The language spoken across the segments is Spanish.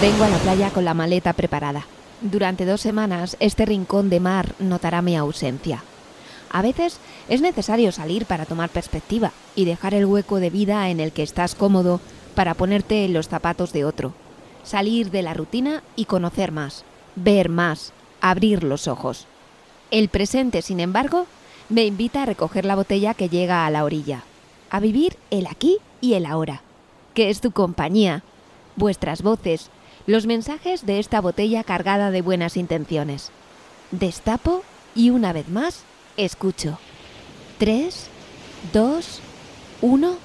Vengo a la playa con la maleta preparada. Durante dos semanas este rincón de mar notará mi ausencia. A veces es necesario salir para tomar perspectiva y dejar el hueco de vida en el que estás cómodo para ponerte en los zapatos de otro. Salir de la rutina y conocer más, ver más, abrir los ojos. El presente, sin embargo, me invita a recoger la botella que llega a la orilla, a vivir el aquí y el ahora, que es tu compañía, vuestras voces, los mensajes de esta botella cargada de buenas intenciones. Destapo y una vez más escucho. 3, 2, 1,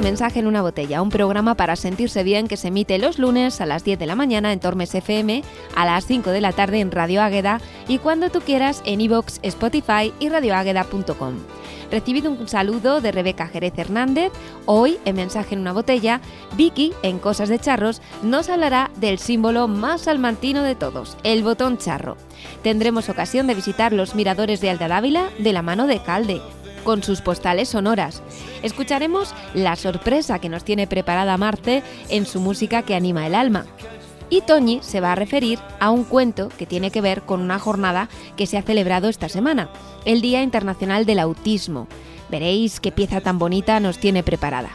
Mensaje en una botella, un programa para sentirse bien que se emite los lunes a las 10 de la mañana en Tormes FM, a las 5 de la tarde en Radio Águeda y cuando tú quieras en iVoox, Spotify y radioágueda.com. Recibido un saludo de Rebeca Jerez Hernández. Hoy, en Mensaje en una botella, Vicky, en Cosas de Charros, nos hablará del símbolo más salmantino de todos, el botón charro. Tendremos ocasión de visitar los miradores de Alta Dávila de la mano de Calde, con sus postales sonoras. Escucharemos la sorpresa que nos tiene preparada Marte en su música que anima el alma. Y Toñi se va a referir a un cuento que tiene que ver con una jornada que se ha celebrado esta semana, el Día Internacional del Autismo. Veréis qué pieza tan bonita nos tiene preparada.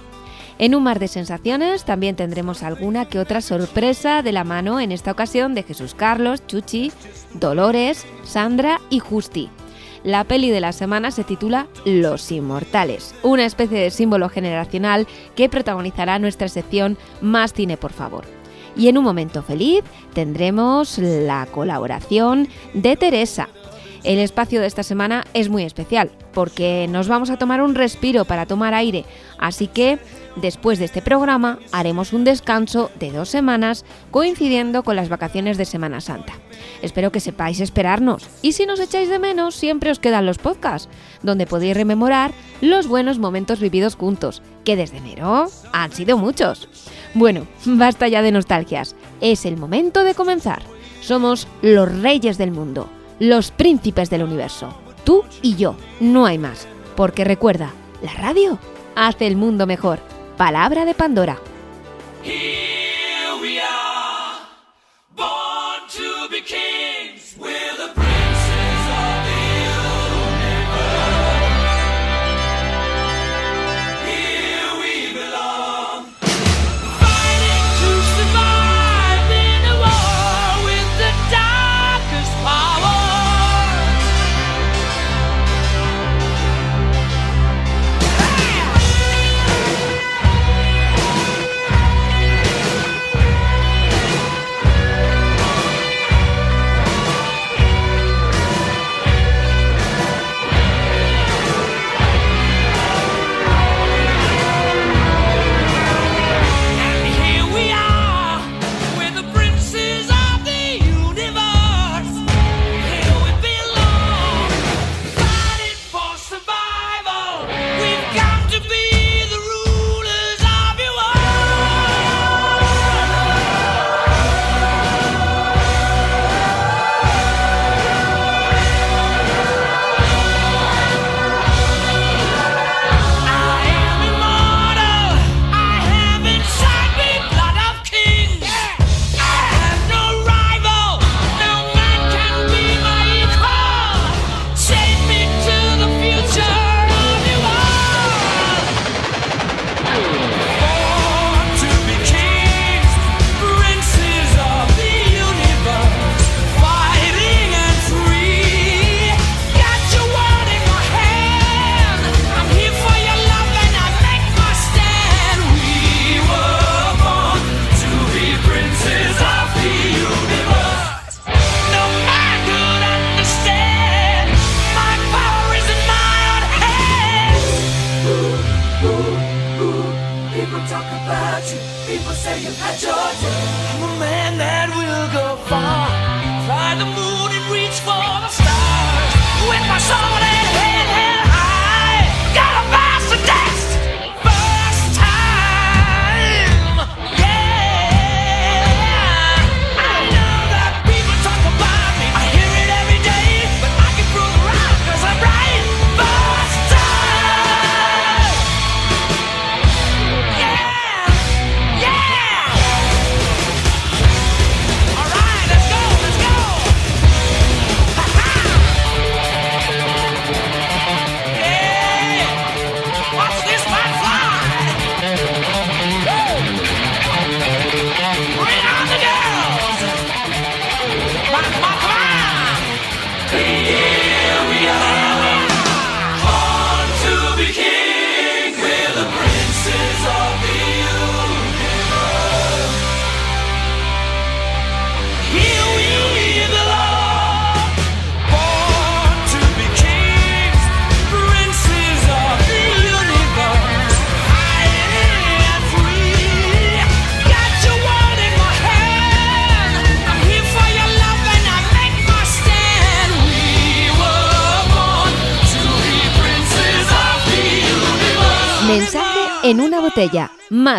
En un mar de sensaciones también tendremos alguna que otra sorpresa de la mano en esta ocasión de Jesús Carlos, Chuchi, Dolores, Sandra y Justi. La peli de la semana se titula Los Inmortales, una especie de símbolo generacional que protagonizará nuestra sección Más cine por favor. Y en un momento feliz tendremos la colaboración de Teresa. El espacio de esta semana es muy especial porque nos vamos a tomar un respiro para tomar aire, así que Después de este programa haremos un descanso de dos semanas coincidiendo con las vacaciones de Semana Santa. Espero que sepáis esperarnos y si nos echáis de menos siempre os quedan los podcasts, donde podéis rememorar los buenos momentos vividos juntos, que desde enero han sido muchos. Bueno, basta ya de nostalgias, es el momento de comenzar. Somos los reyes del mundo, los príncipes del universo, tú y yo, no hay más, porque recuerda, la radio hace el mundo mejor. Palabra de Pandora.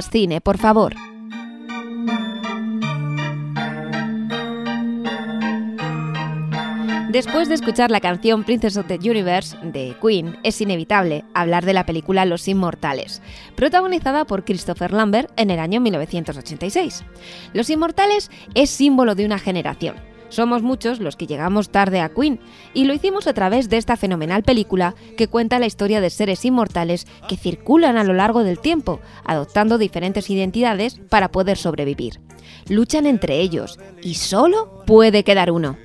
Cine, por favor. Después de escuchar la canción Princess of the Universe de Queen, es inevitable hablar de la película Los Inmortales, protagonizada por Christopher Lambert en el año 1986. Los Inmortales es símbolo de una generación. Somos muchos los que llegamos tarde a Queen y lo hicimos a través de esta fenomenal película que cuenta la historia de seres inmortales que circulan a lo largo del tiempo, adoptando diferentes identidades para poder sobrevivir. Luchan entre ellos y solo puede quedar uno.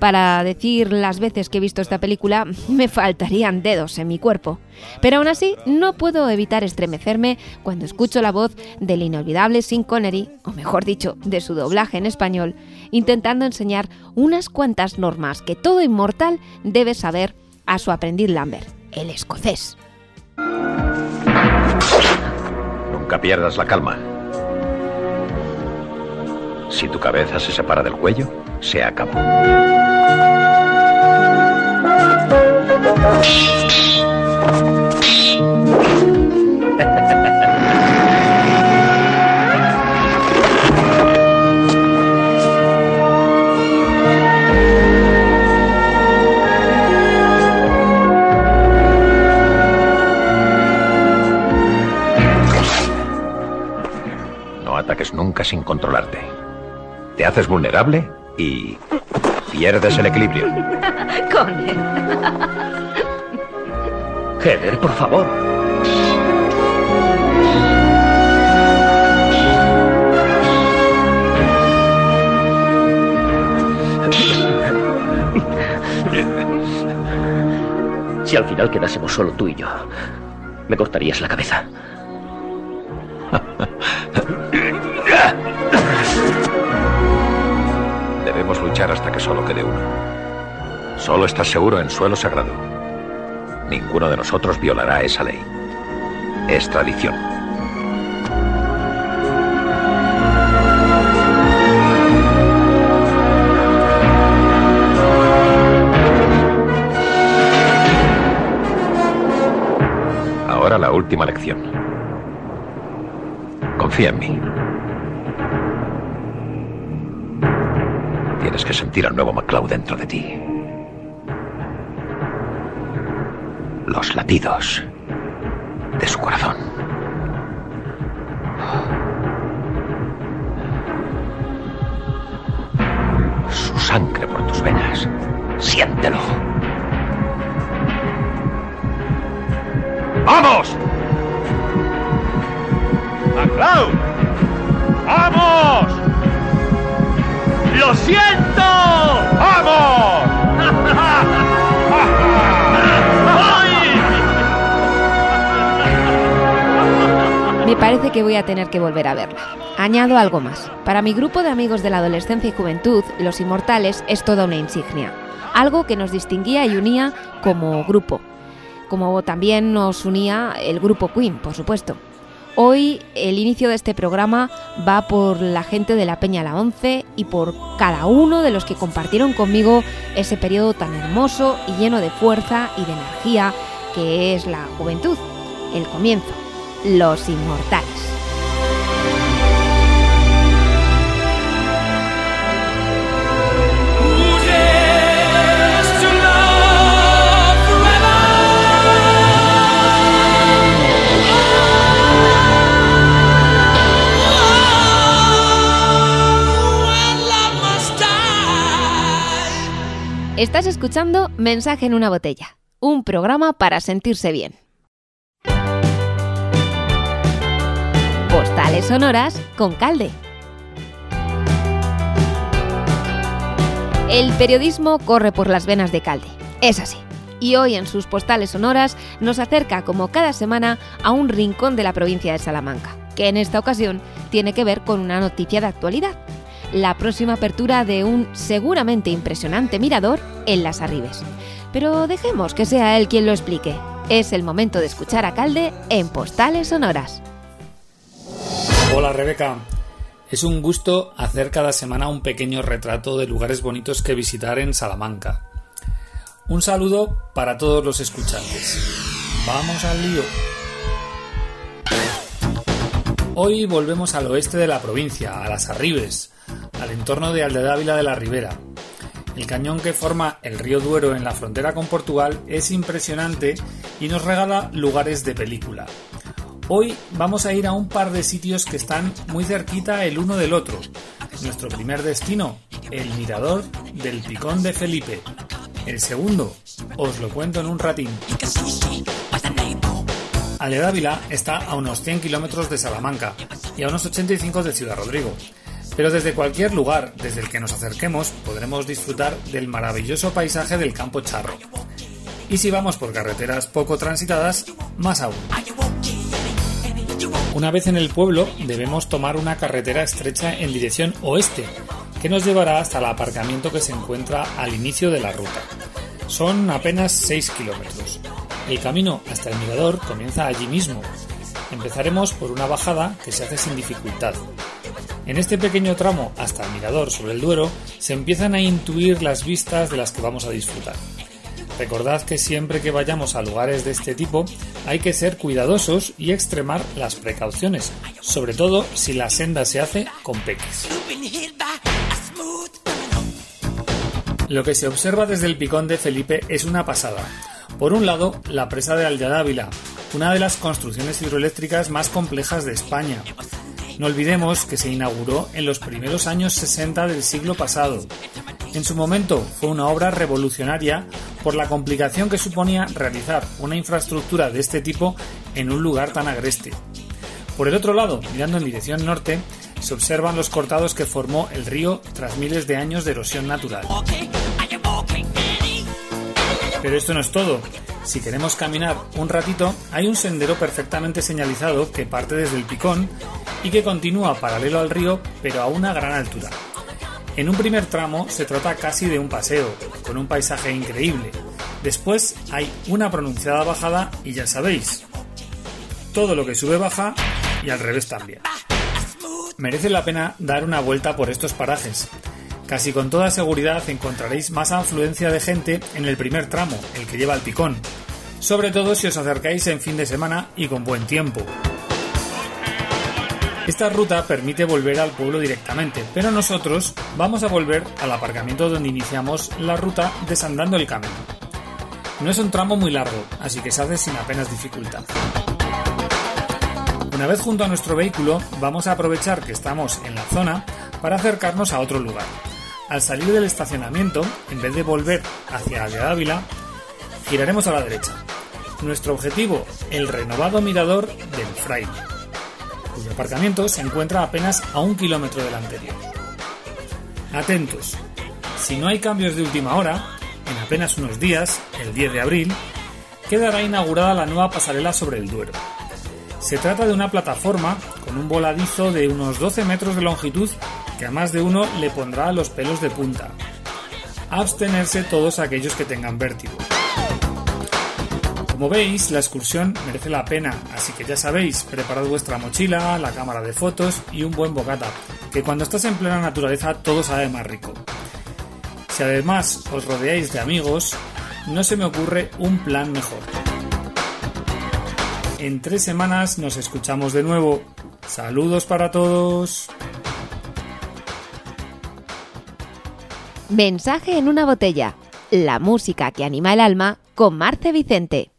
Para decir las veces que he visto esta película me faltarían dedos en mi cuerpo. Pero aún así no puedo evitar estremecerme cuando escucho la voz del inolvidable Sin Connery, o mejor dicho, de su doblaje en español, intentando enseñar unas cuantas normas que todo inmortal debe saber a su aprendiz Lambert, el escocés. Nunca pierdas la calma. Si tu cabeza se separa del cuello, se acabó. No ataques nunca sin controlarte. Te haces vulnerable y pierdes el equilibrio. Con Heather, por favor. Si al final quedásemos solo tú y yo, me cortarías la cabeza. Debemos luchar hasta que solo quede uno. Solo estás seguro en suelo sagrado. Ninguno de nosotros violará esa ley. Es tradición. Ahora la última lección. Confía en mí. Tienes que sentir al nuevo MacLeod dentro de ti. Los latidos de su corazón. Su sangre por tus venas. Siéntelo. ¡Vamos! ¡MacLeod! ¡Vamos! ¡Lo siento! ¡Vamos! Me parece que voy a tener que volver a verla. Añado algo más. Para mi grupo de amigos de la adolescencia y juventud, Los Inmortales es toda una insignia. Algo que nos distinguía y unía como grupo. Como también nos unía el grupo Queen, por supuesto. Hoy el inicio de este programa va por la gente de la Peña La Once y por cada uno de los que compartieron conmigo ese periodo tan hermoso y lleno de fuerza y de energía que es la juventud, el comienzo, los inmortales. Estás escuchando Mensaje en una botella, un programa para sentirse bien. Postales sonoras con Calde. El periodismo corre por las venas de Calde, es así. Y hoy en sus postales sonoras nos acerca como cada semana a un rincón de la provincia de Salamanca, que en esta ocasión tiene que ver con una noticia de actualidad la próxima apertura de un seguramente impresionante mirador en Las Arribes. Pero dejemos que sea él quien lo explique. Es el momento de escuchar a Calde en Postales Sonoras. Hola Rebeca. Es un gusto hacer cada semana un pequeño retrato de lugares bonitos que visitar en Salamanca. Un saludo para todos los escuchantes. Vamos al lío. Hoy volvemos al oeste de la provincia, a las Arribes, al entorno de Aldedávila de la Ribera. El cañón que forma el río Duero en la frontera con Portugal es impresionante y nos regala lugares de película. Hoy vamos a ir a un par de sitios que están muy cerquita el uno del otro. Nuestro primer destino, el mirador del Picón de Felipe. El segundo, os lo cuento en un ratín. Dávila está a unos 100 kilómetros de Salamanca y a unos 85 de Ciudad Rodrigo. Pero desde cualquier lugar desde el que nos acerquemos podremos disfrutar del maravilloso paisaje del Campo Charro. Y si vamos por carreteras poco transitadas, más aún. Una vez en el pueblo debemos tomar una carretera estrecha en dirección oeste, que nos llevará hasta el aparcamiento que se encuentra al inicio de la ruta. Son apenas 6 kilómetros. El camino hasta el mirador comienza allí mismo. Empezaremos por una bajada que se hace sin dificultad. En este pequeño tramo hasta el mirador sobre el Duero se empiezan a intuir las vistas de las que vamos a disfrutar. Recordad que siempre que vayamos a lugares de este tipo hay que ser cuidadosos y extremar las precauciones, sobre todo si la senda se hace con peques. Lo que se observa desde el picón de Felipe es una pasada. Por un lado, la presa de Aldadávila, una de las construcciones hidroeléctricas más complejas de España. No olvidemos que se inauguró en los primeros años 60 del siglo pasado. En su momento fue una obra revolucionaria por la complicación que suponía realizar una infraestructura de este tipo en un lugar tan agreste. Por el otro lado, mirando en dirección norte, se observan los cortados que formó el río tras miles de años de erosión natural. Pero esto no es todo. Si queremos caminar un ratito, hay un sendero perfectamente señalizado que parte desde el picón y que continúa paralelo al río, pero a una gran altura. En un primer tramo se trata casi de un paseo, con un paisaje increíble. Después hay una pronunciada bajada y ya sabéis, todo lo que sube baja y al revés también. Merece la pena dar una vuelta por estos parajes, Casi con toda seguridad encontraréis más afluencia de gente en el primer tramo, el que lleva al picón, sobre todo si os acercáis en fin de semana y con buen tiempo. Esta ruta permite volver al pueblo directamente, pero nosotros vamos a volver al aparcamiento donde iniciamos la ruta desandando el camino. No es un tramo muy largo, así que se hace sin apenas dificultad. Una vez junto a nuestro vehículo, vamos a aprovechar que estamos en la zona para acercarnos a otro lugar, al salir del estacionamiento, en vez de volver hacia Ávila, giraremos a la derecha. Nuestro objetivo, el renovado mirador del Fraile, cuyo aparcamiento se encuentra apenas a un kilómetro del anterior. Atentos, si no hay cambios de última hora, en apenas unos días, el 10 de abril, quedará inaugurada la nueva pasarela sobre el Duero. Se trata de una plataforma con un voladizo de unos 12 metros de longitud que a más de uno le pondrá los pelos de punta. Abstenerse todos aquellos que tengan vértigo. Como veis, la excursión merece la pena, así que ya sabéis, preparad vuestra mochila, la cámara de fotos y un buen bocata, que cuando estás en plena naturaleza todo sabe más rico. Si además os rodeáis de amigos, no se me ocurre un plan mejor. En tres semanas nos escuchamos de nuevo. Saludos para todos. Mensaje en una botella. La música que anima el alma con Marce Vicente.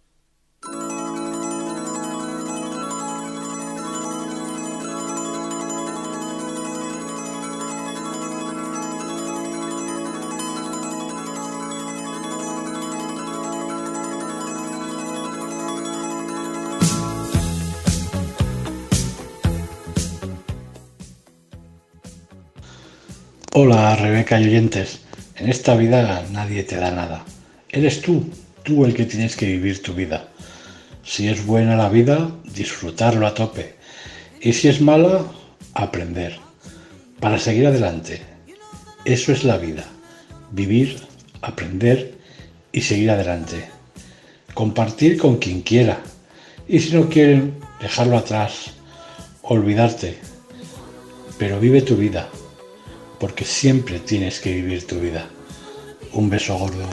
Hola Rebeca y oyentes, en esta vida nadie te da nada. Eres tú, tú el que tienes que vivir tu vida. Si es buena la vida, disfrutarlo a tope. Y si es mala, aprender. Para seguir adelante. Eso es la vida. Vivir, aprender y seguir adelante. Compartir con quien quiera. Y si no quieren, dejarlo atrás. Olvidarte. Pero vive tu vida porque siempre tienes que vivir tu vida. Un beso gordo.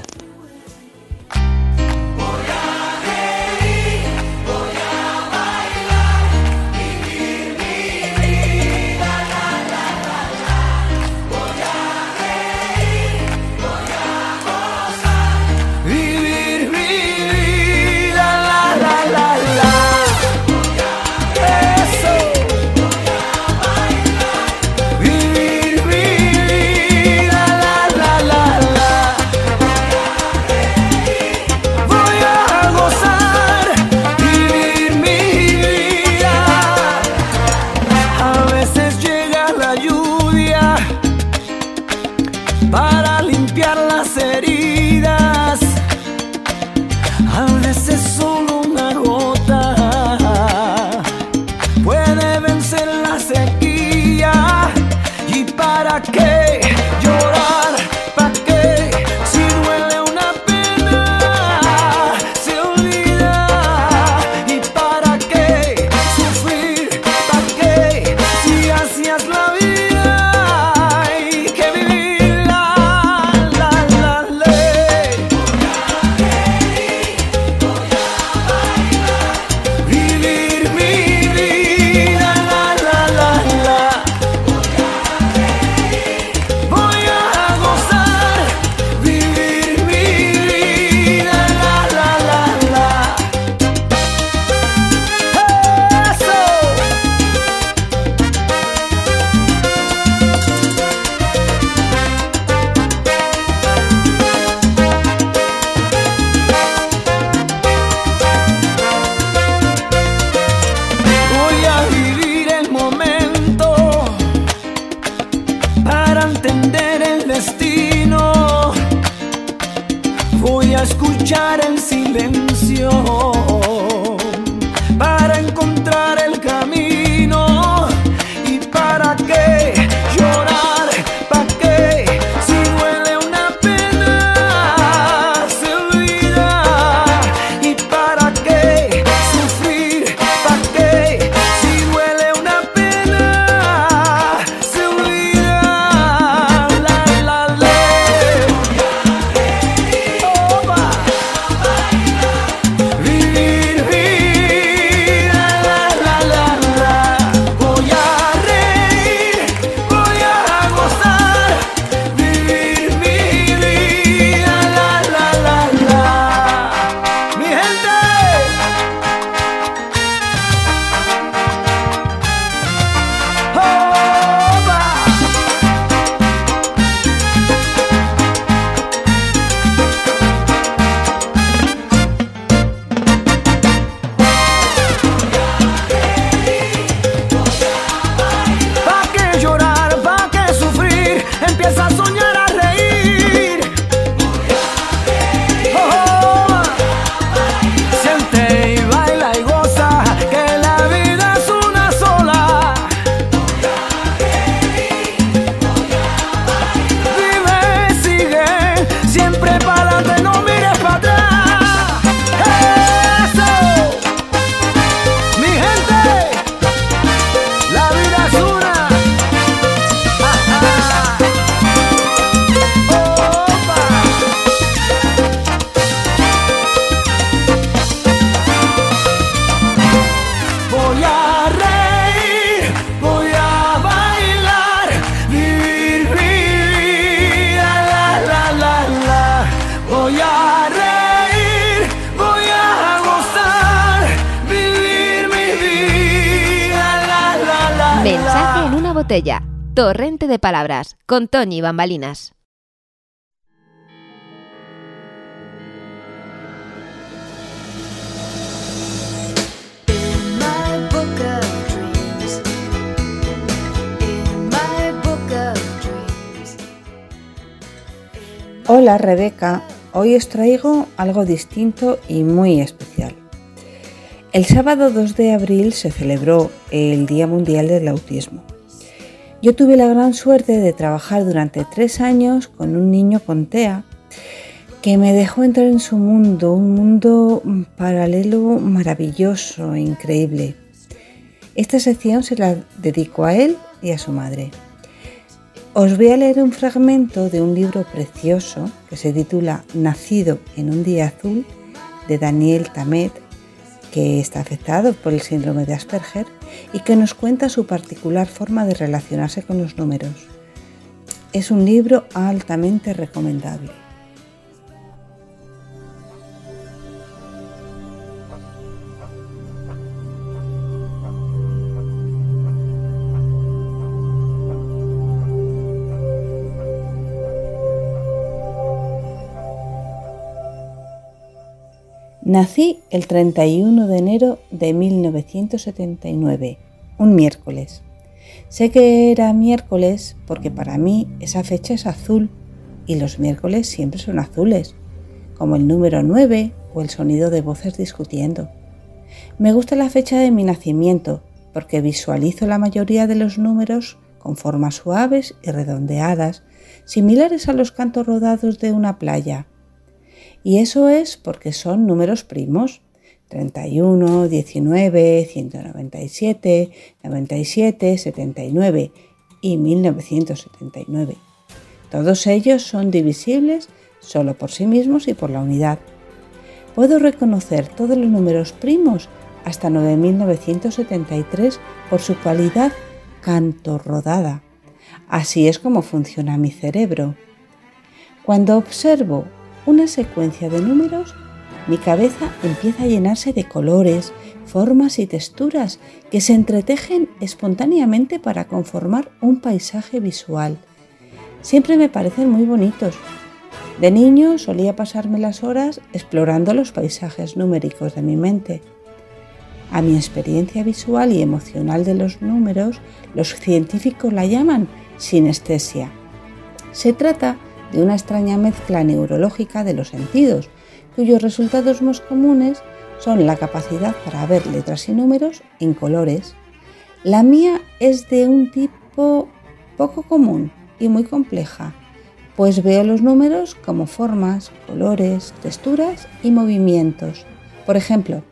con Tony Bambalinas. Hola Rebeca, hoy os traigo algo distinto y muy especial. El sábado 2 de abril se celebró el Día Mundial del Autismo. Yo tuve la gran suerte de trabajar durante tres años con un niño con TEA que me dejó entrar en su mundo, un mundo mm, paralelo maravilloso, increíble. Esta sección se la dedico a él y a su madre. Os voy a leer un fragmento de un libro precioso que se titula Nacido en un día azul de Daniel Tamet, que está afectado por el síndrome de Asperger y que nos cuenta su particular forma de relacionarse con los números. Es un libro altamente recomendable. Nací el 31 de enero de 1979, un miércoles. Sé que era miércoles porque para mí esa fecha es azul y los miércoles siempre son azules, como el número 9 o el sonido de voces discutiendo. Me gusta la fecha de mi nacimiento porque visualizo la mayoría de los números con formas suaves y redondeadas, similares a los cantos rodados de una playa y eso es porque son números primos. 31, 19, 197, 97, 79 y 1979. Todos ellos son divisibles solo por sí mismos y por la unidad. Puedo reconocer todos los números primos hasta 9973 por su cualidad canto rodada. Así es como funciona mi cerebro. Cuando observo una secuencia de números, mi cabeza empieza a llenarse de colores, formas y texturas que se entretejen espontáneamente para conformar un paisaje visual. Siempre me parecen muy bonitos. De niño solía pasarme las horas explorando los paisajes numéricos de mi mente. A mi experiencia visual y emocional de los números, los científicos la llaman sinestesia. Se trata de una extraña mezcla neurológica de los sentidos, cuyos resultados más comunes son la capacidad para ver letras y números en colores. La mía es de un tipo poco común y muy compleja, pues veo los números como formas, colores, texturas y movimientos. Por ejemplo,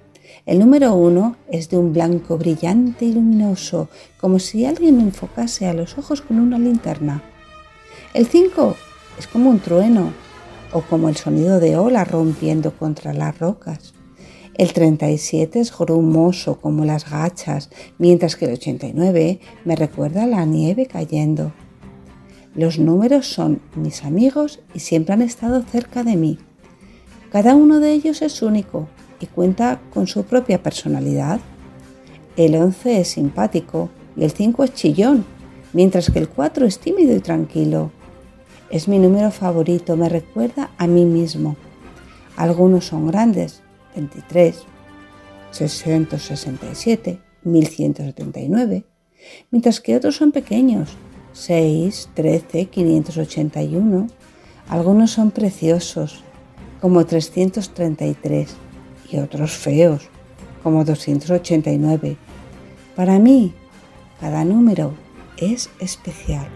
el número 1 es de un blanco brillante y luminoso, como si alguien me enfocase a los ojos con una linterna. El 5 es como un trueno o como el sonido de olas rompiendo contra las rocas. El 37 es grumoso como las gachas, mientras que el 89 me recuerda a la nieve cayendo. Los números son mis amigos y siempre han estado cerca de mí. Cada uno de ellos es único y cuenta con su propia personalidad. El 11 es simpático y el 5 es chillón, mientras que el 4 es tímido y tranquilo. Es mi número favorito, me recuerda a mí mismo. Algunos son grandes, 23, 667, 1179, mientras que otros son pequeños, 6, 13, 581. Algunos son preciosos, como 333 y otros feos, como 289. Para mí, cada número es especial.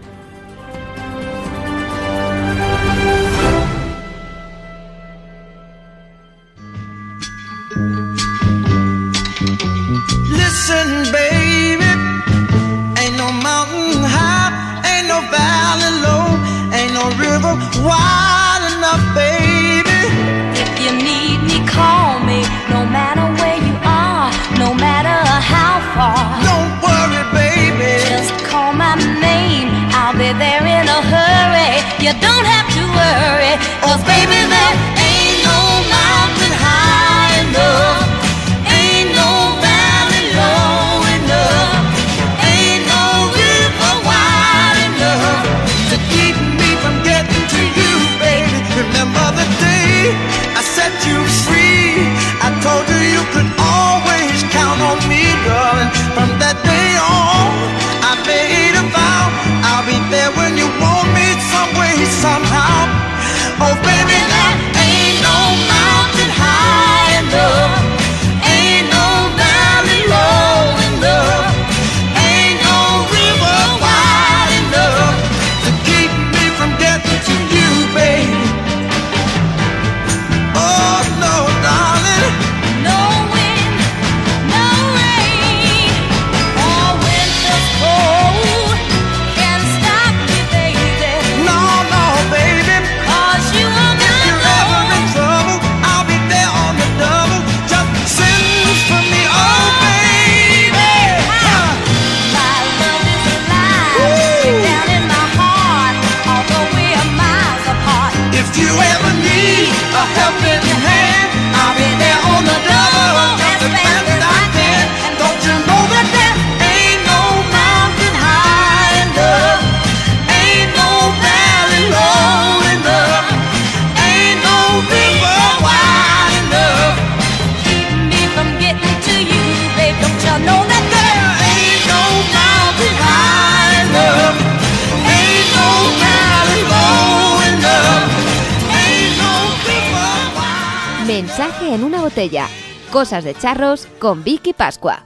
Botella. Cosas de charros con Vicky Pascua.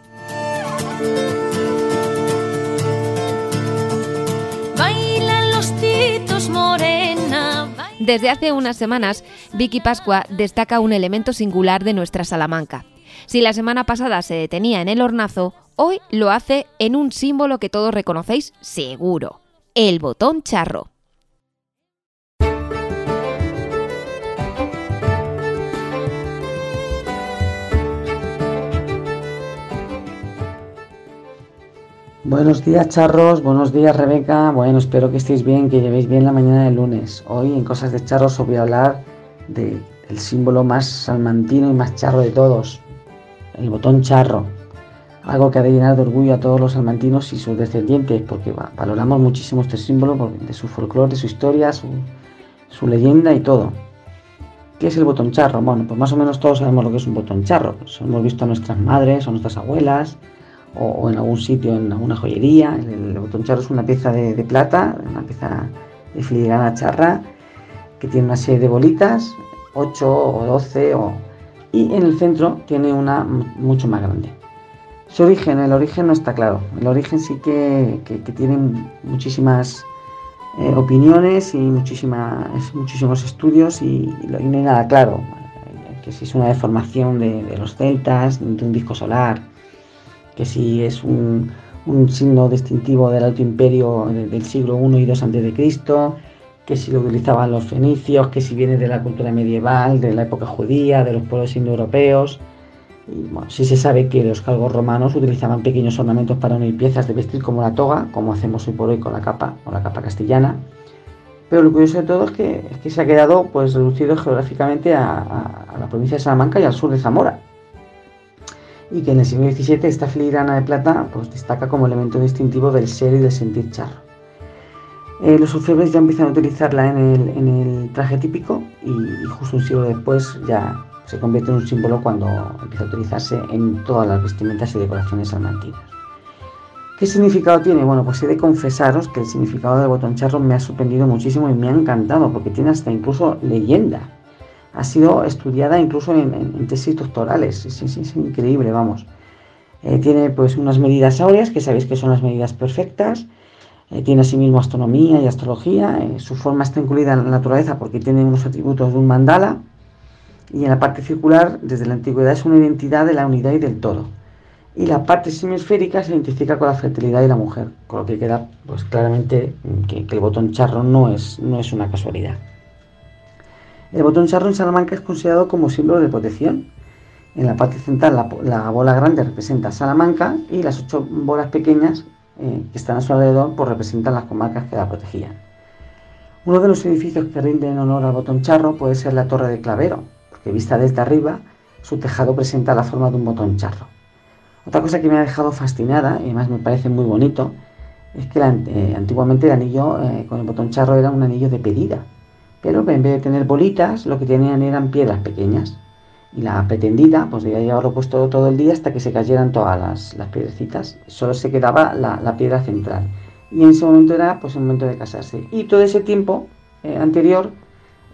Bailan los titos morena. Desde hace unas semanas, Vicky Pascua destaca un elemento singular de nuestra Salamanca. Si la semana pasada se detenía en el hornazo, hoy lo hace en un símbolo que todos reconocéis seguro, el botón charro. Buenos días, charros. Buenos días, Rebeca. Bueno, espero que estéis bien, que llevéis bien la mañana del lunes. Hoy en Cosas de Charros os voy a hablar del símbolo más salmantino y más charro de todos, el botón charro. Algo que ha de llenar de orgullo a todos los salmantinos y sus descendientes, porque va- valoramos muchísimo este símbolo de su folclore, de su historia, su, leyenda y todo. ¿Qué es el botón charro? Bueno, pues más o menos todos sabemos lo que es un botón charro. Pues hemos visto a nuestras madres o nuestras abuelas o, en algún sitio, en alguna joyería. El, botón charro es una pieza de, plata, una pieza de filigrana charra que tiene una serie de bolitas, 8 o 12, o, y en el centro tiene una mu- mucho más grande. Su origen, el origen no está claro. El origen sí que, que- que tiene muchísimas eh, opiniones y muchísimas, muchísimos estudios y, no hay nada claro. Que si es una deformación de, de los celtas, de un disco solar, que si es un, signo distintivo del Alto Imperio de- del siglo I y II Cristo, que si lo utilizaban los fenicios, que si viene de la cultura medieval, de la época judía, de los pueblos indoeuropeos. Y bueno, sí se sabe que los galgos romanos utilizaban pequeños ornamentos para unir piezas de vestir como la toga, como hacemos hoy por hoy con la capa o la capa castellana. Pero lo curioso de todo es que, se ha quedado pues reducido geográficamente a- a la provincia de Salamanca y al sur de Zamora. Y que en el siglo XVII esta filigrana de plata pues, destaca como elemento distintivo del ser y del sentir charro. Eh, los orfebres ya empiezan a utilizarla en el, en el traje típico y, justo un siglo después ya se convierte en un símbolo cuando empieza a utilizarse en todas las vestimentas y decoraciones salmantinas. ¿Qué significado tiene? Bueno, pues he de confesaros que el significado del botón charro me ha sorprendido muchísimo y me ha encantado porque tiene hasta incluso leyenda. Ha sido estudiada incluso en, tesis doctorales. Es, es- es increíble, vamos. Eh, tiene pues unas medidas áureas, que sabéis que son las medidas perfectas. Eh, tiene asimismo astronomía y astrología. Eh, su forma está incluida en la naturaleza porque tiene unos atributos de un mandala. Y en la parte circular, desde la antigüedad, es una identidad de la unidad y del todo. Y la parte semisférica se identifica con la fertilidad y la mujer, con lo que queda pues claramente que, que el botón charro no es, no es una casualidad. El botón charro en Salamanca es considerado como símbolo de protección. En la parte central la, la bola grande representa Salamanca y las ocho bolas pequeñas eh, que están a su alrededor pues representan las comarcas que la protegían. Uno de los edificios que rinden honor al botón charro puede ser la Torre de Clavero, porque vista desde arriba su tejado presenta la forma de un botón charro. Otra cosa que me ha dejado fascinada, y además me parece muy bonito, es que eh, antiguamente el anillo eh, con el botón charro era un anillo de pedida, pero en vez de tener bolitas, lo que tenían eran piedras pequeñas. Y la pretendida, pues debía llevarlo puesto todo el día hasta que se cayeran todas las, las piedrecitas. Solo se quedaba la, la piedra central. Y en ese momento era pues el momento de casarse. Y todo ese tiempo eh, anterior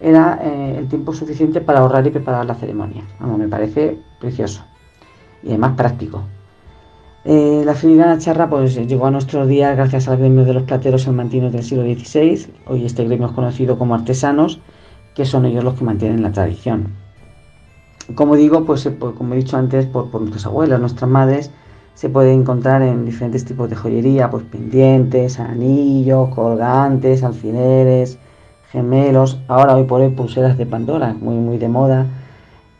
era eh, el tiempo suficiente para ahorrar y preparar la ceremonia. Me parece precioso. Y además práctico. Eh, la filigrana charra pues llegó a nuestros días gracias al gremio de los plateros salmantinos del siglo XVI. Hoy este gremio es conocido como artesanos, que son ellos los que mantienen la tradición. Como digo, pues, por- como he dicho antes, por, por nuestras abuelas, nuestras madres, se puede encontrar en diferentes tipos de joyería, pues pendientes, anillos, colgantes, alfileres, gemelos. Ahora hoy por hoy pulseras de Pandora, muy muy de moda.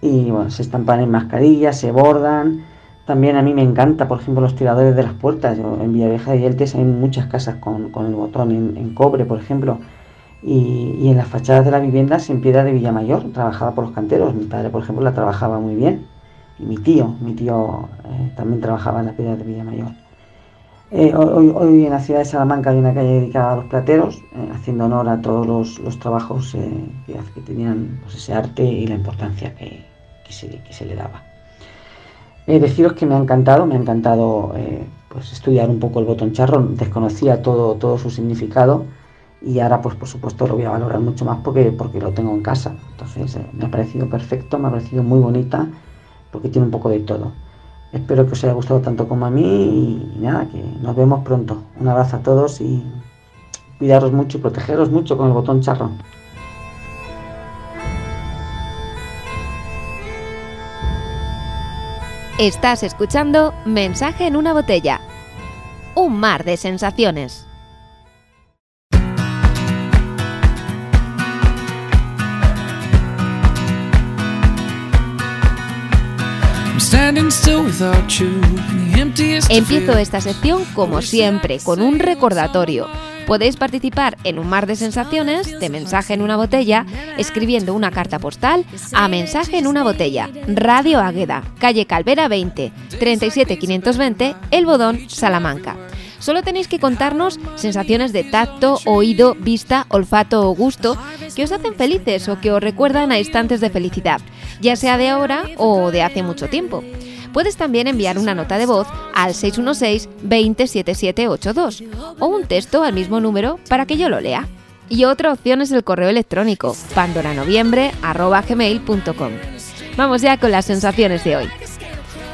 Y bueno, se estampan en mascarillas, se bordan. También a mí me encanta, por ejemplo, los tiradores de las puertas. En Villavieja de Yeltes hay muchas casas con, el botón en, cobre, por ejemplo. Y, y en las fachadas de las viviendas en piedra de Villamayor, trabajada por los canteros. Mi padre, por ejemplo, la trabajaba muy bien. Y mi tío, mi tío eh, también trabajaba en la piedra de Villamayor. Eh, hoy, en la ciudad de Salamanca hay una calle dedicada a los plateros, eh, haciendo honor a todos los, trabajos que, tenían pues, ese arte y la importancia que se le daba. Eh, deciros que me ha encantado, me ha encantado eh, pues estudiar un poco el botón charro, desconocía todo, todo su significado y ahora pues por supuesto lo voy a valorar mucho más porque, porque lo tengo en casa. Entonces eh, me ha parecido perfecto, me ha parecido muy bonita porque tiene un poco de todo. Espero que os haya gustado tanto como a mí y nada, que nos vemos pronto. Un abrazo a todos y cuidaros mucho y protegeros mucho con el botón charro. Estás escuchando Mensaje en una botella. Un mar de sensaciones. Empiezo esta sección como siempre con un recordatorio. Podéis participar en un mar de sensaciones de mensaje en una botella escribiendo una carta postal a mensaje en una botella, Radio Águeda, calle Calvera 20, 37520, El Bodón, Salamanca. Solo tenéis que contarnos sensaciones de tacto, oído, vista, olfato o gusto que os hacen felices o que os recuerdan a instantes de felicidad, ya sea de ahora o de hace mucho tiempo. Puedes también enviar una nota de voz al 616-207782 o un texto al mismo número para que yo lo lea. Y otra opción es el correo electrónico pandoranoviembre.gmail.com Vamos ya con las sensaciones de hoy.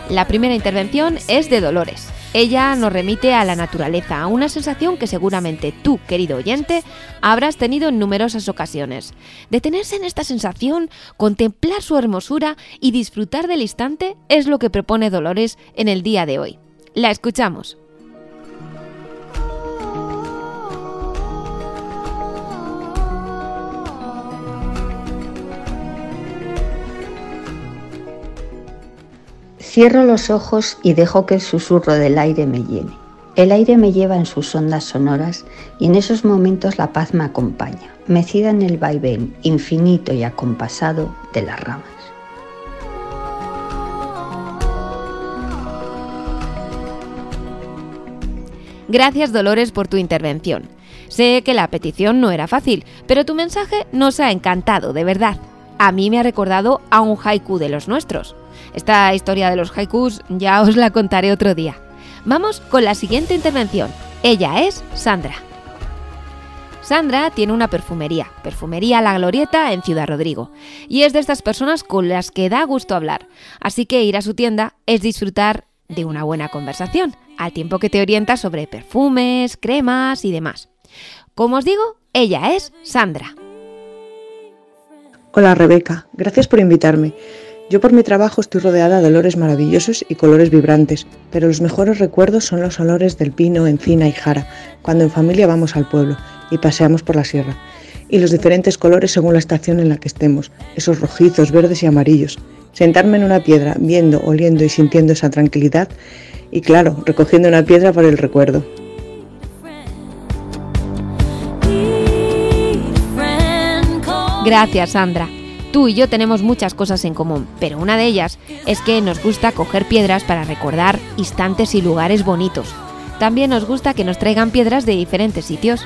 La primera intervención es de Dolores. Ella nos remite a la naturaleza, a una sensación que seguramente tú, querido oyente, habrás tenido en numerosas ocasiones. Detenerse en esta sensación, contemplar su hermosura y disfrutar del instante es lo que propone Dolores en el día de hoy. La escuchamos. Cierro los ojos y dejo que el susurro del aire me llene. El aire me lleva en sus ondas sonoras y en esos momentos la paz me acompaña, mecida en el vaivén infinito y acompasado de las ramas. Gracias Dolores por tu intervención. Sé que la petición no era fácil, pero tu mensaje nos ha encantado, de verdad. A mí me ha recordado a un haiku de los nuestros. Esta historia de los haikus ya os la contaré otro día. Vamos con la siguiente intervención. Ella es Sandra. Sandra tiene una perfumería, Perfumería La Glorieta en Ciudad Rodrigo, y es de estas personas con las que da gusto hablar. Así que ir a su tienda es disfrutar de una buena conversación, al tiempo que te orienta sobre perfumes, cremas y demás. Como os digo, ella es Sandra. Hola Rebeca, gracias por invitarme. Yo por mi trabajo estoy rodeada de olores maravillosos y colores vibrantes, pero los mejores recuerdos son los olores del pino, encina y jara, cuando en familia vamos al pueblo y paseamos por la sierra. Y los diferentes colores según la estación en la que estemos, esos rojizos, verdes y amarillos. Sentarme en una piedra, viendo, oliendo y sintiendo esa tranquilidad y claro, recogiendo una piedra por el recuerdo. Gracias, Sandra. Tú y yo tenemos muchas cosas en común, pero una de ellas es que nos gusta coger piedras para recordar instantes y lugares bonitos. También nos gusta que nos traigan piedras de diferentes sitios.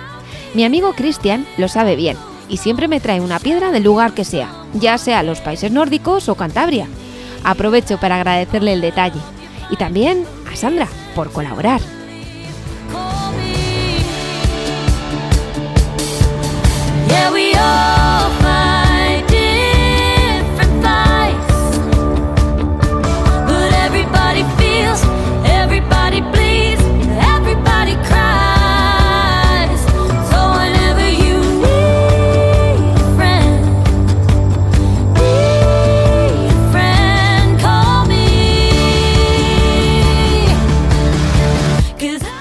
Mi amigo Cristian lo sabe bien y siempre me trae una piedra del lugar que sea, ya sea los países nórdicos o Cantabria. Aprovecho para agradecerle el detalle. Y también a Sandra por colaborar. We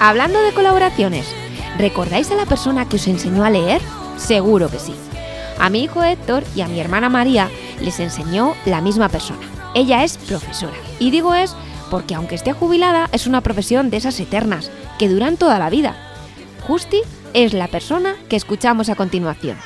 Hablando de colaboraciones, ¿recordáis a la persona que os enseñó a leer? Seguro que sí. A mi hijo Héctor y a mi hermana María les enseñó la misma persona. Ella es profesora. Y digo es porque aunque esté jubilada, es una profesión de esas eternas, que duran toda la vida. Justi es la persona que escuchamos a continuación.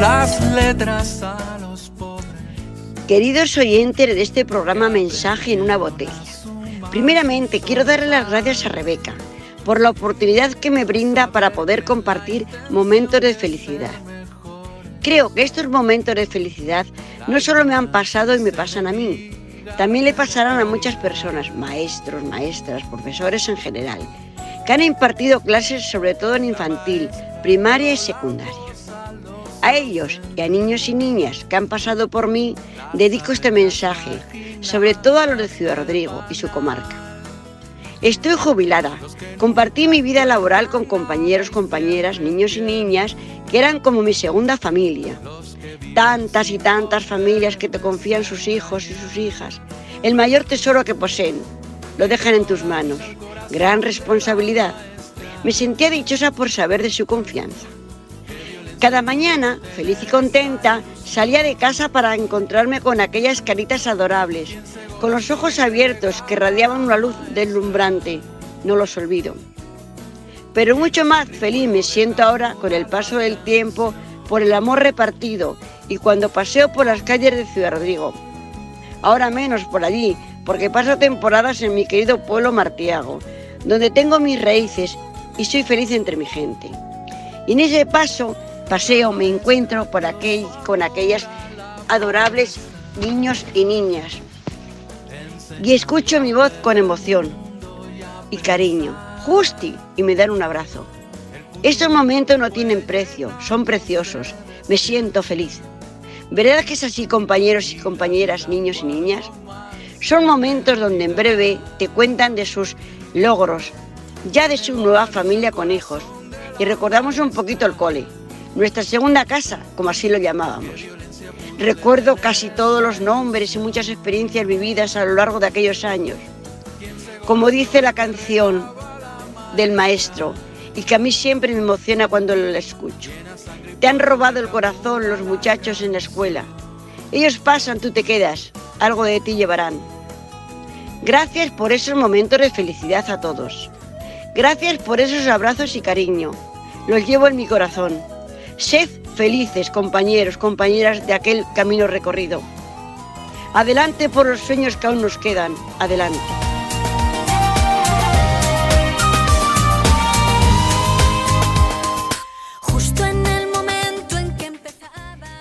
Las letras a los pobres. Queridos oyentes de este programa Mensaje en una botella. Primeramente quiero darle las gracias a Rebeca por la oportunidad que me brinda para poder compartir momentos de felicidad. Creo que estos momentos de felicidad no solo me han pasado y me pasan a mí, también le pasarán a muchas personas, maestros, maestras, profesores en general, que han impartido clases sobre todo en infantil, primaria y secundaria. A ellos y a niños y niñas que han pasado por mí, dedico este mensaje, sobre todo a los de Ciudad Rodrigo y su comarca. Estoy jubilada. Compartí mi vida laboral con compañeros, compañeras, niños y niñas que eran como mi segunda familia. Tantas y tantas familias que te confían sus hijos y sus hijas. El mayor tesoro que poseen. Lo dejan en tus manos. Gran responsabilidad. Me sentía dichosa por saber de su confianza. Cada mañana, feliz y contenta, salía de casa para encontrarme con aquellas caritas adorables, con los ojos abiertos que radiaban una luz deslumbrante. No los olvido. Pero mucho más feliz me siento ahora con el paso del tiempo, por el amor repartido y cuando paseo por las calles de Ciudad Rodrigo. Ahora menos por allí, porque paso temporadas en mi querido pueblo Martiago, donde tengo mis raíces y soy feliz entre mi gente. Y en ese paso, paseo, me encuentro con aquellas adorables niños y niñas. Y escucho mi voz con emoción y cariño. Justi, y me dan un abrazo. Estos momentos no tienen precio, son preciosos. Me siento feliz. ¿Verdad que es así, compañeros y compañeras, niños y niñas? Son momentos donde en breve te cuentan de sus logros, ya de su nueva familia con hijos. Y recordamos un poquito el cole, nuestra segunda casa, como así lo llamábamos. Recuerdo casi todos los nombres y muchas experiencias vividas a lo largo de aquellos años. Como dice la canción del maestro, y que a mí siempre me emociona cuando la escucho. Te han robado el corazón los muchachos en la escuela. Ellos pasan, tú te quedas, algo de ti llevarán. Gracias por esos momentos de felicidad a todos. Gracias por esos abrazos y cariño. Los llevo en mi corazón. Sed felices, compañeros, compañeras de aquel camino recorrido. Adelante por los sueños que aún nos quedan. Adelante. Justo en el momento en que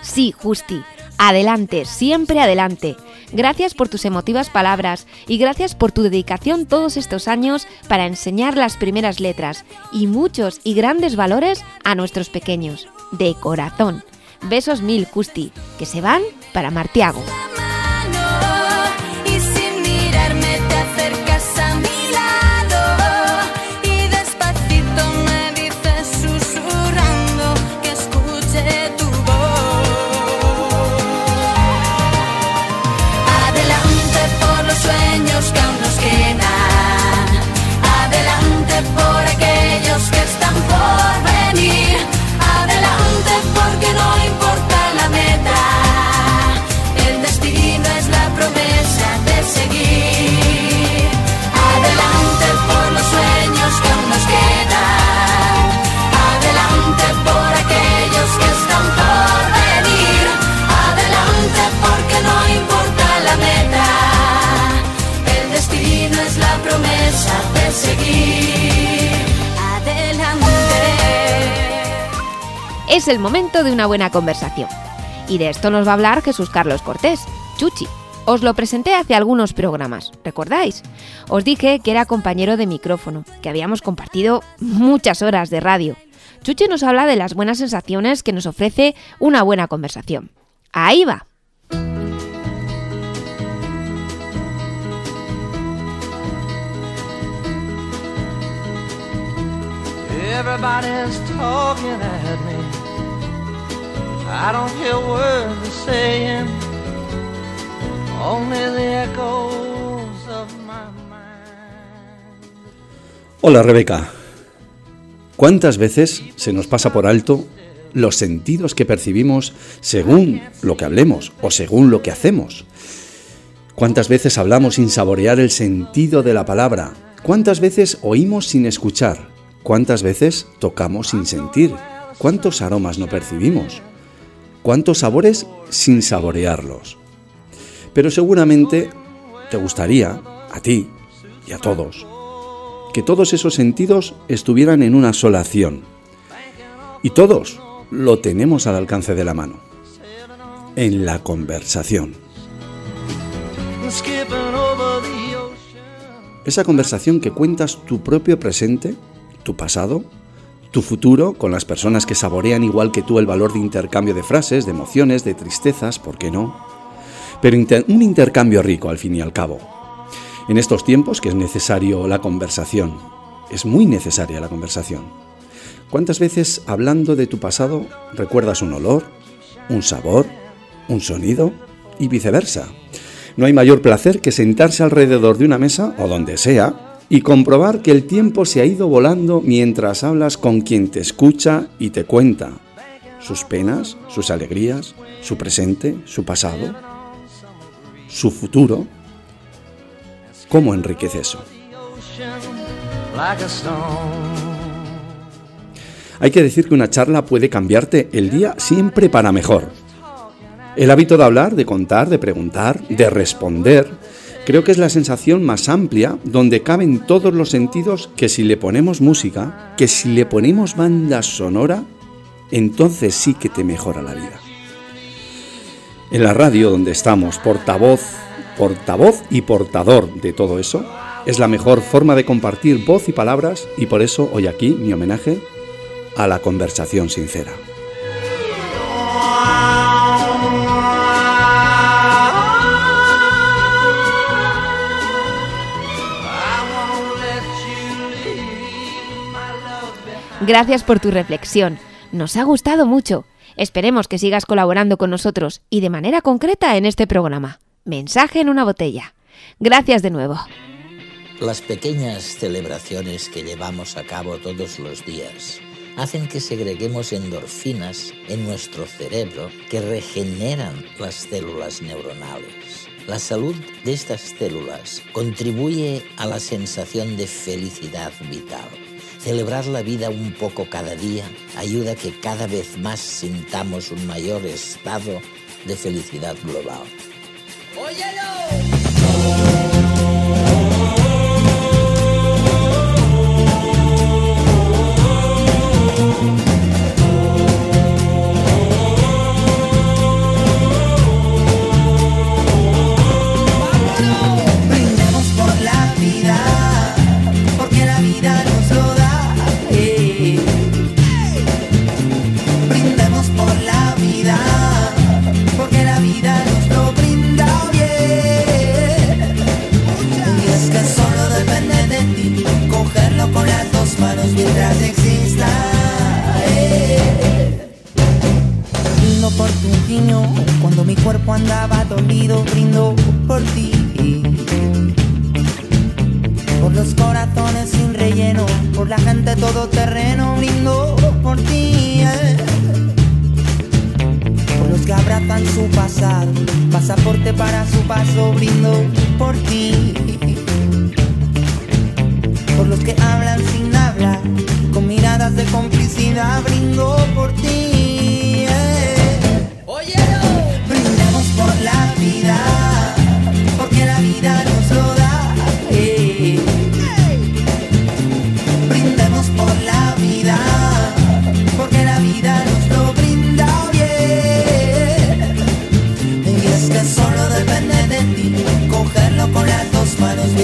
Sí, Justi. Adelante, siempre adelante. Gracias por tus emotivas palabras y gracias por tu dedicación todos estos años para enseñar las primeras letras y muchos y grandes valores a nuestros pequeños. De corazón. Besos mil, Justi, que se van para Martiago. Es el momento de una buena conversación. Y de esto nos va a hablar Jesús Carlos Cortés, Chuchi. Os lo presenté hace algunos programas, ¿recordáis? Os dije que era compañero de micrófono, que habíamos compartido muchas horas de radio. Chuchi nos habla de las buenas sensaciones que nos ofrece una buena conversación. Ahí va. I don't the echoes of my Hola Rebeca. ¿Cuántas veces se nos pasa por alto los sentidos que percibimos según lo que hablemos o según lo que hacemos? ¿Cuántas veces hablamos sin saborear el sentido de la palabra? ¿Cuántas veces oímos sin escuchar? ¿Cuántas veces tocamos sin sentir? ¿Cuántos aromas no percibimos? ¿Cuántos sabores sin saborearlos? Pero seguramente te gustaría, a ti y a todos, que todos esos sentidos estuvieran en una sola acción. Y todos lo tenemos al alcance de la mano. En la conversación. Esa conversación que cuentas tu propio presente, tu pasado, tu futuro con las personas que saborean igual que tú el valor de intercambio de frases, de emociones, de tristezas, ¿por qué no? Pero un intercambio rico al fin y al cabo. En estos tiempos que es necesario la conversación, es muy necesaria la conversación. ¿Cuántas veces hablando de tu pasado recuerdas un olor, un sabor, un sonido y viceversa? No hay mayor placer que sentarse alrededor de una mesa o donde sea y comprobar que el tiempo se ha ido volando mientras hablas con quien te escucha y te cuenta sus penas, sus alegrías, su presente, su pasado, su futuro. ¿Cómo enriquece eso? Hay que decir que una charla puede cambiarte el día siempre para mejor. El hábito de hablar, de contar, de preguntar, de responder, creo que es la sensación más amplia donde caben todos los sentidos que si le ponemos música, que si le ponemos banda sonora, entonces sí que te mejora la vida. En la radio donde estamos, portavoz, portavoz y portador de todo eso, es la mejor forma de compartir voz y palabras y por eso hoy aquí mi homenaje a la conversación sincera. Gracias por tu reflexión. Nos ha gustado mucho. Esperemos que sigas colaborando con nosotros y de manera concreta en este programa. Mensaje en una botella. Gracias de nuevo. Las pequeñas celebraciones que llevamos a cabo todos los días hacen que segreguemos endorfinas en nuestro cerebro que regeneran las células neuronales. La salud de estas células contribuye a la sensación de felicidad vital. Celebrar la vida un poco cada día ayuda a que cada vez más sintamos un mayor estado de felicidad global. Brindo por ti. Por los corazones sin relleno, por la gente todoterreno, brindo por ti. eh. Por los que abrazan su pasado, pasaporte para su paso, brindo por ti. Por los que hablan sin hablar, con miradas de complicidad, brindo por ti.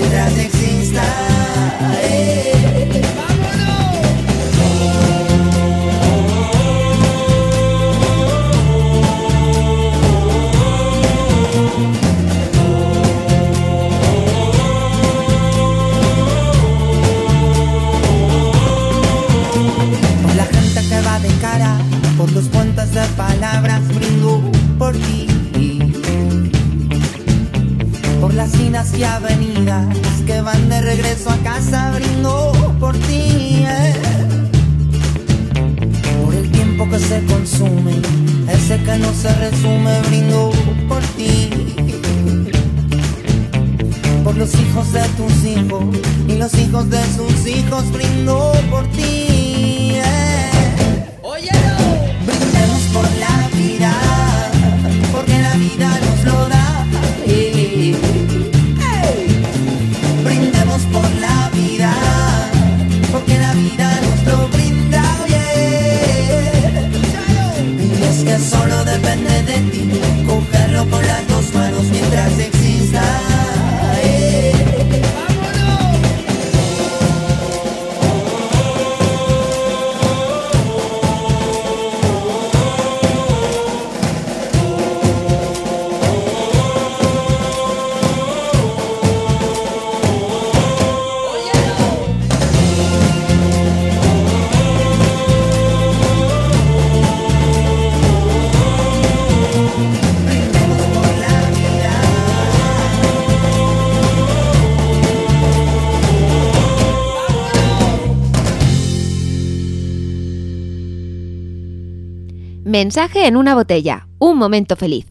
Dos manos Mensaje en una botella. Un momento feliz.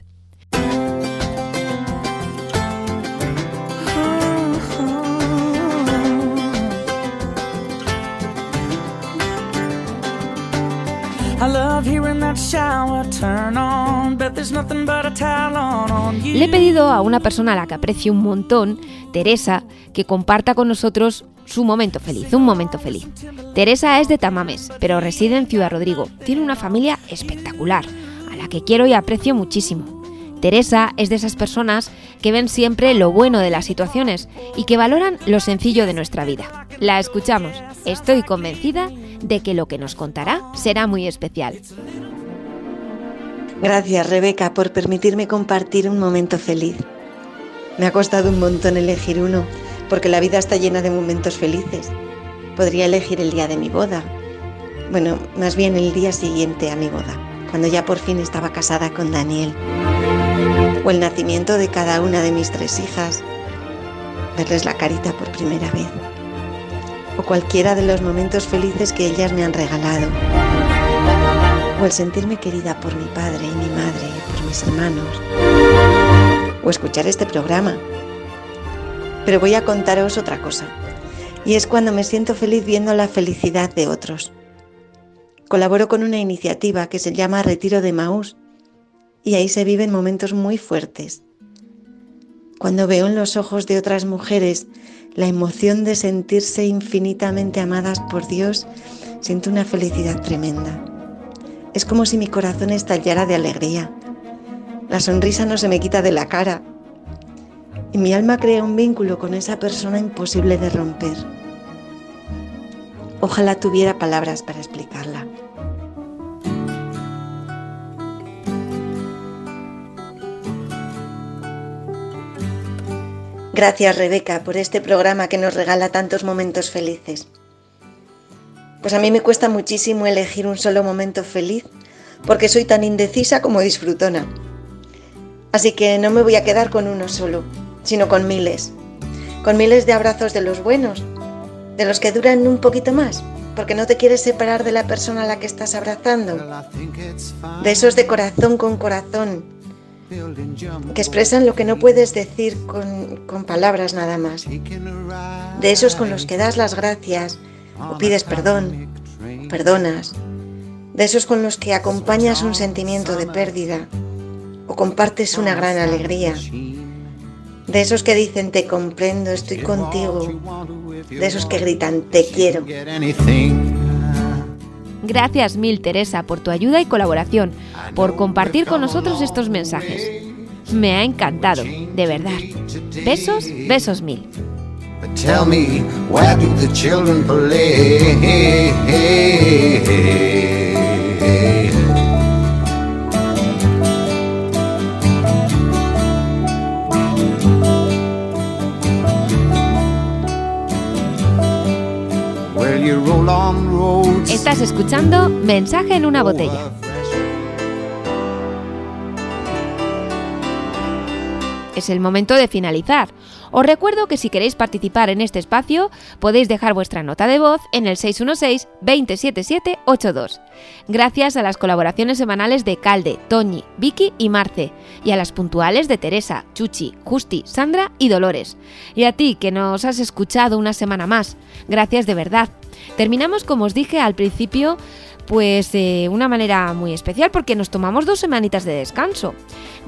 Le he pedido a una persona a la que aprecio un montón, Teresa, que comparta con nosotros su momento feliz, un momento feliz. Teresa es de Tamames, pero reside en Ciudad Rodrigo. Tiene una familia espectacular, a la que quiero y aprecio muchísimo. Teresa es de esas personas que ven siempre lo bueno de las situaciones y que valoran lo sencillo de nuestra vida. La escuchamos. Estoy convencida de que lo que nos contará será muy especial. Gracias, Rebeca, por permitirme compartir un momento feliz. Me ha costado un montón elegir uno, porque la vida está llena de momentos felices. Podría elegir el día de mi boda. Bueno, más bien el día siguiente a mi boda, cuando ya por fin estaba casada con Daniel. O el nacimiento de cada una de mis tres hijas. Verles la carita por primera vez. O cualquiera de los momentos felices que ellas me han regalado. O el sentirme querida por mi padre y mi madre, por mis hermanos. O escuchar este programa. Pero voy a contaros otra cosa. Y es cuando me siento feliz viendo la felicidad de otros. Colaboro con una iniciativa que se llama Retiro de Maús y ahí se viven momentos muy fuertes. Cuando veo en los ojos de otras mujeres la emoción de sentirse infinitamente amadas por Dios, siento una felicidad tremenda. Es como si mi corazón estallara de alegría. La sonrisa no se me quita de la cara. Y mi alma crea un vínculo con esa persona imposible de romper. Ojalá tuviera palabras para explicarla. Gracias Rebeca por este programa que nos regala tantos momentos felices. Pues a mí me cuesta muchísimo elegir un solo momento feliz porque soy tan indecisa como disfrutona. Así que no me voy a quedar con uno solo, sino con miles. Con miles de abrazos de los buenos, de los que duran un poquito más, porque no te quieres separar de la persona a la que estás abrazando. De esos de corazón con corazón, que expresan lo que no puedes decir con, con palabras nada más. De esos con los que das las gracias o pides perdón, perdonas. De esos con los que acompañas un sentimiento de pérdida o compartes una gran alegría. De esos que dicen te comprendo, estoy contigo. De esos que gritan te quiero. Gracias mil Teresa por tu ayuda y colaboración, por compartir con nosotros estos mensajes. Me ha encantado, de verdad. Besos, besos mil. But tell me, where do the children play? Estás escuchando Mensaje en una botella. Es el momento de finalizar. Os recuerdo que si queréis participar en este espacio, podéis dejar vuestra nota de voz en el 616-27782. Gracias a las colaboraciones semanales de Calde, Toñi, Vicky y Marce, y a las puntuales de Teresa, Chuchi, Justi, Sandra y Dolores. Y a ti que nos has escuchado una semana más. Gracias de verdad. Terminamos, como os dije al principio, pues de una manera muy especial porque nos tomamos dos semanitas de descanso.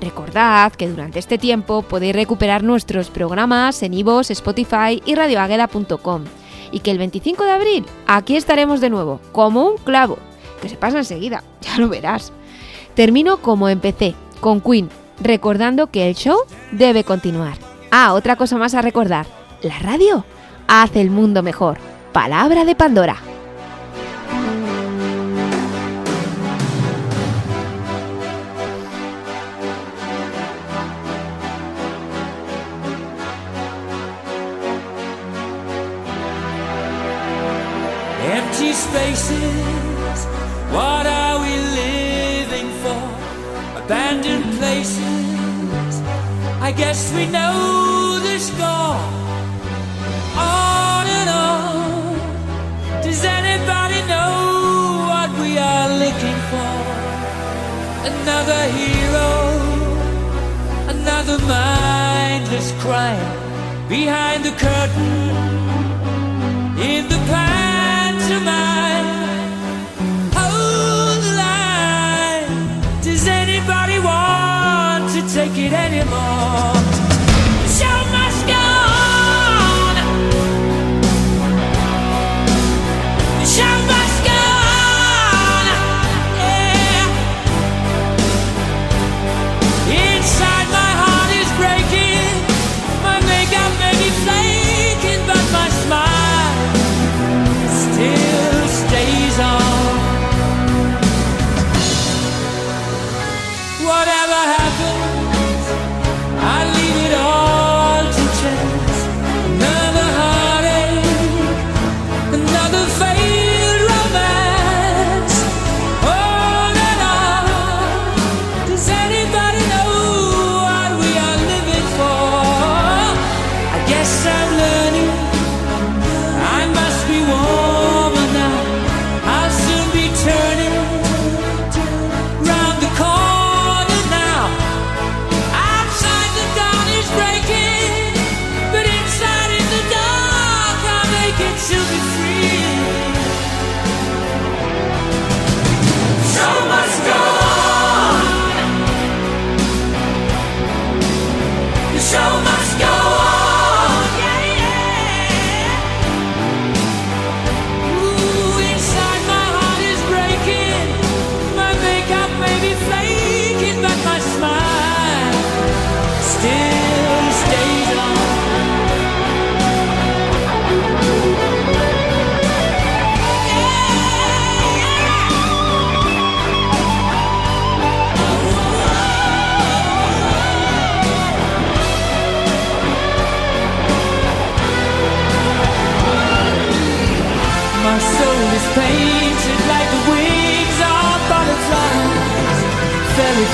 Recordad que durante este tiempo podéis recuperar nuestros programas en iVoox, Spotify y radioagueda.com y que el 25 de abril aquí estaremos de nuevo, como un clavo, que se pasa enseguida, ya lo verás. Termino como empecé, con Queen, recordando que el show debe continuar. Ah, otra cosa más a recordar, la radio hace el mundo mejor. Palabra de Pandora. What are we living for? Abandoned places. I guess we know this goal. On and on. Does anybody know what we are looking for? Another hero. Another mindless crime. Behind the curtain. In the past. take it anymore.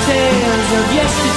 tales of yesterday.